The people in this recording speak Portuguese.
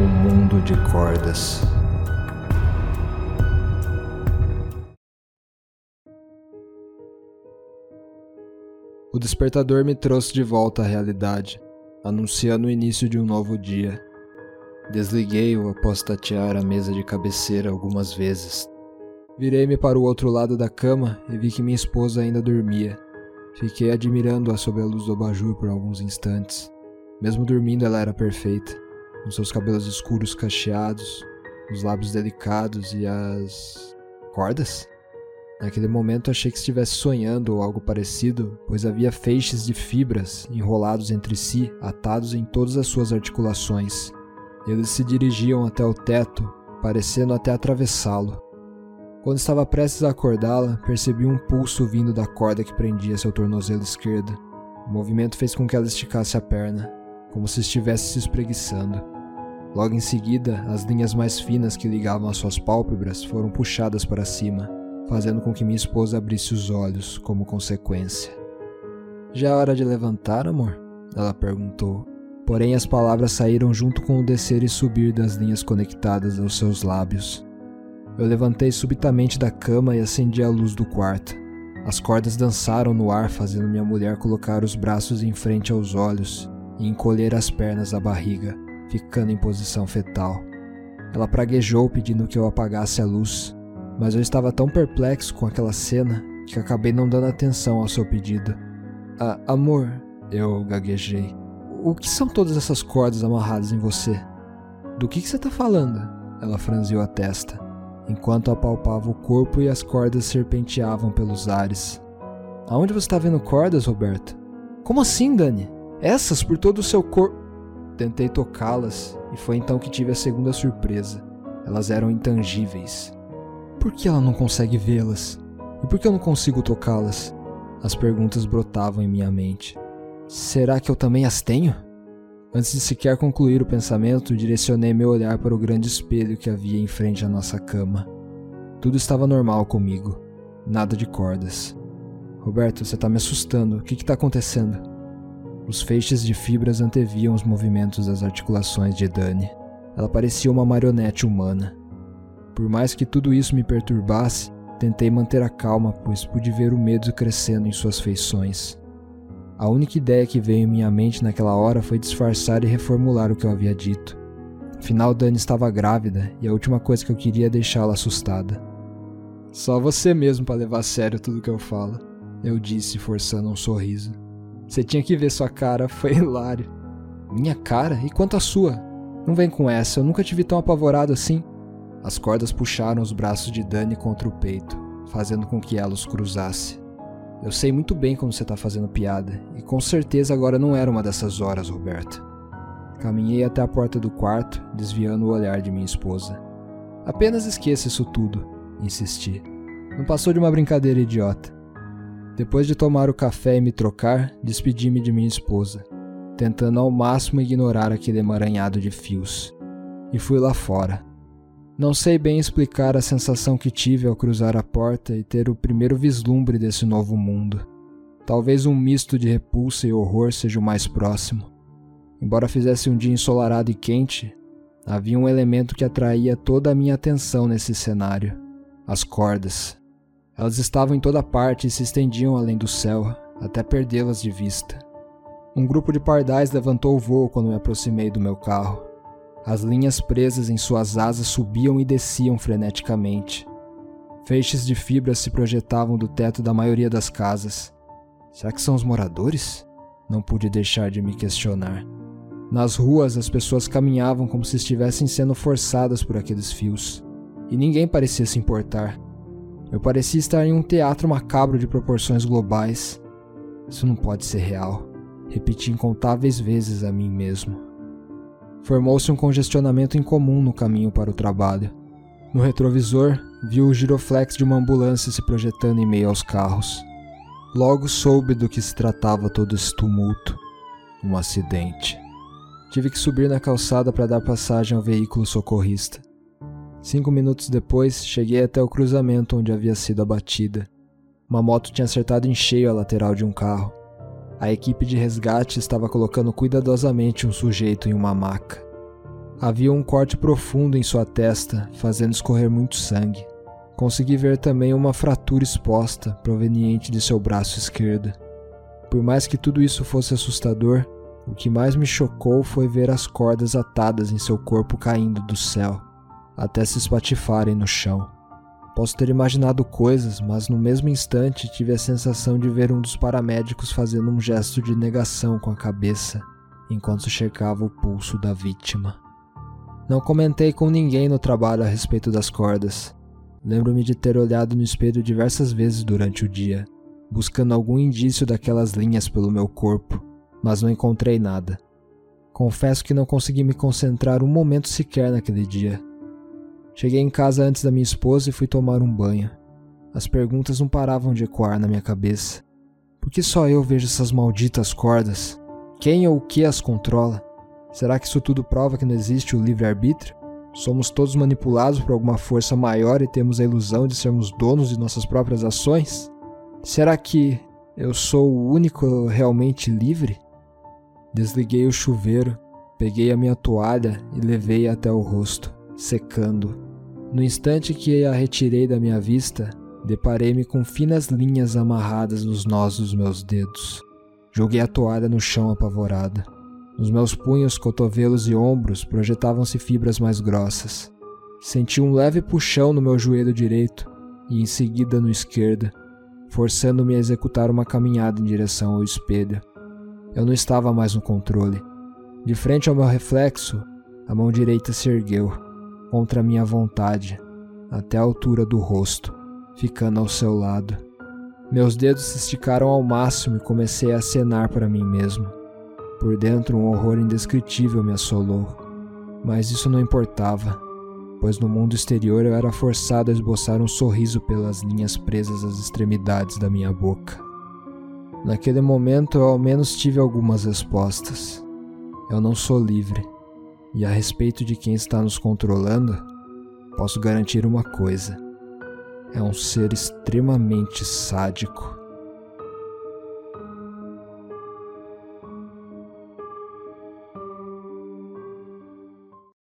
Um mundo de cordas. O despertador me trouxe de volta à realidade, anunciando o início de um novo dia. Desliguei-o após tatear a mesa de cabeceira algumas vezes. Virei-me para o outro lado da cama e vi que minha esposa ainda dormia. Fiquei admirando-a sob a luz do abajur por alguns instantes. Mesmo dormindo, ela era perfeita com seus cabelos escuros cacheados, os lábios delicados e as. cordas? Naquele momento achei que estivesse sonhando ou algo parecido, pois havia feixes de fibras enrolados entre si, atados em todas as suas articulações. Eles se dirigiam até o teto, parecendo até atravessá-lo. Quando estava prestes a acordá-la, percebi um pulso vindo da corda que prendia seu tornozelo esquerdo. O movimento fez com que ela esticasse a perna como se estivesse se espreguiçando. Logo em seguida, as linhas mais finas que ligavam as suas pálpebras foram puxadas para cima, fazendo com que minha esposa abrisse os olhos como consequência. Já é hora de levantar, amor? Ela perguntou. Porém, as palavras saíram junto com o descer e subir das linhas conectadas aos seus lábios. Eu levantei subitamente da cama e acendi a luz do quarto. As cordas dançaram no ar, fazendo minha mulher colocar os braços em frente aos olhos e encolher as pernas à barriga, ficando em posição fetal. Ela praguejou pedindo que eu apagasse a luz, mas eu estava tão perplexo com aquela cena que acabei não dando atenção ao seu pedido. Ah, amor, eu gaguejei. O que são todas essas cordas amarradas em você? Do que, que você está falando? Ela franziu a testa, enquanto apalpava o corpo e as cordas serpenteavam pelos ares. Aonde você está vendo cordas, Roberto? Como assim, Dani? Essas por todo o seu corpo. Tentei tocá-las e foi então que tive a segunda surpresa. Elas eram intangíveis. Por que ela não consegue vê-las? E por que eu não consigo tocá-las? As perguntas brotavam em minha mente. Será que eu também as tenho? Antes de sequer concluir o pensamento, direcionei meu olhar para o grande espelho que havia em frente à nossa cama. Tudo estava normal comigo. Nada de cordas. Roberto, você está me assustando. O que está acontecendo? Os feixes de fibras anteviam os movimentos das articulações de Dani. Ela parecia uma marionete humana. Por mais que tudo isso me perturbasse, tentei manter a calma, pois pude ver o medo crescendo em suas feições. A única ideia que veio em minha mente naquela hora foi disfarçar e reformular o que eu havia dito. Afinal, Dani estava grávida e a última coisa que eu queria é deixá-la assustada. Só você mesmo para levar a sério tudo que eu falo, eu disse, forçando um sorriso. Você tinha que ver sua cara, foi hilário. Minha cara? E quanto a sua? Não vem com essa, eu nunca te vi tão apavorado assim. As cordas puxaram os braços de Dani contra o peito, fazendo com que ela os cruzasse. Eu sei muito bem como você está fazendo piada, e com certeza agora não era uma dessas horas, Roberto. Caminhei até a porta do quarto, desviando o olhar de minha esposa. Apenas esqueça isso tudo, insisti. Não passou de uma brincadeira idiota. Depois de tomar o café e me trocar, despedi-me de minha esposa, tentando ao máximo ignorar aquele emaranhado de fios. E fui lá fora. Não sei bem explicar a sensação que tive ao cruzar a porta e ter o primeiro vislumbre desse novo mundo. Talvez um misto de repulsa e horror seja o mais próximo. Embora fizesse um dia ensolarado e quente, havia um elemento que atraía toda a minha atenção nesse cenário: as cordas. Elas estavam em toda parte e se estendiam além do céu, até perdê-las de vista. Um grupo de pardais levantou o voo quando me aproximei do meu carro. As linhas presas em suas asas subiam e desciam freneticamente. Feixes de fibras se projetavam do teto da maioria das casas. Será que são os moradores? Não pude deixar de me questionar. Nas ruas, as pessoas caminhavam como se estivessem sendo forçadas por aqueles fios. E ninguém parecia se importar. Eu parecia estar em um teatro macabro de proporções globais. Isso não pode ser real. Repeti incontáveis vezes a mim mesmo. Formou-se um congestionamento incomum no caminho para o trabalho. No retrovisor, vi o giroflex de uma ambulância se projetando em meio aos carros. Logo soube do que se tratava todo esse tumulto. Um acidente. Tive que subir na calçada para dar passagem ao veículo socorrista. Cinco minutos depois, cheguei até o cruzamento onde havia sido abatida. Uma moto tinha acertado em cheio a lateral de um carro. A equipe de resgate estava colocando cuidadosamente um sujeito em uma maca. Havia um corte profundo em sua testa, fazendo escorrer muito sangue. Consegui ver também uma fratura exposta, proveniente de seu braço esquerdo. Por mais que tudo isso fosse assustador, o que mais me chocou foi ver as cordas atadas em seu corpo caindo do céu, até se espatifarem no chão. Posso ter imaginado coisas, mas no mesmo instante tive a sensação de ver um dos paramédicos fazendo um gesto de negação com a cabeça, enquanto checava o pulso da vítima. Não comentei com ninguém no trabalho a respeito das cordas. Lembro-me de ter olhado no espelho diversas vezes durante o dia, buscando algum indício daquelas linhas pelo meu corpo, mas não encontrei nada. Confesso que não consegui me concentrar um momento sequer naquele dia. Cheguei em casa antes da minha esposa e fui tomar um banho. As perguntas não paravam de ecoar na minha cabeça. Por que só eu vejo essas malditas cordas? Quem ou o que as controla? Será que isso tudo prova que não existe o livre-arbítrio? Somos todos manipulados por alguma força maior e temos a ilusão de sermos donos de nossas próprias ações? Será que eu sou o único realmente livre? Desliguei o chuveiro, peguei a minha toalha e levei até o rosto, secando. No instante que a retirei da minha vista, deparei-me com finas linhas amarradas nos nós dos meus dedos. Joguei a toalha no chão apavorada. Nos meus punhos, cotovelos e ombros projetavam-se fibras mais grossas. Senti um leve puxão no meu joelho direito e em seguida no esquerdo, forçando-me a executar uma caminhada em direção ao espelho. Eu não estava mais no controle. De frente ao meu reflexo, a mão direita se ergueu, contra minha vontade, até a altura do rosto, ficando ao seu lado. Meus dedos se esticaram ao máximo e comecei a acenar para mim mesmo. Por dentro, um horror indescritível me assolou. Mas isso não importava, pois no mundo exterior eu era forçado a esboçar um sorriso pelas linhas presas às extremidades da minha boca. Naquele momento, eu ao menos tive algumas respostas. Eu não sou livre, e a respeito de quem está nos controlando, posso garantir uma coisa: é um ser extremamente sádico.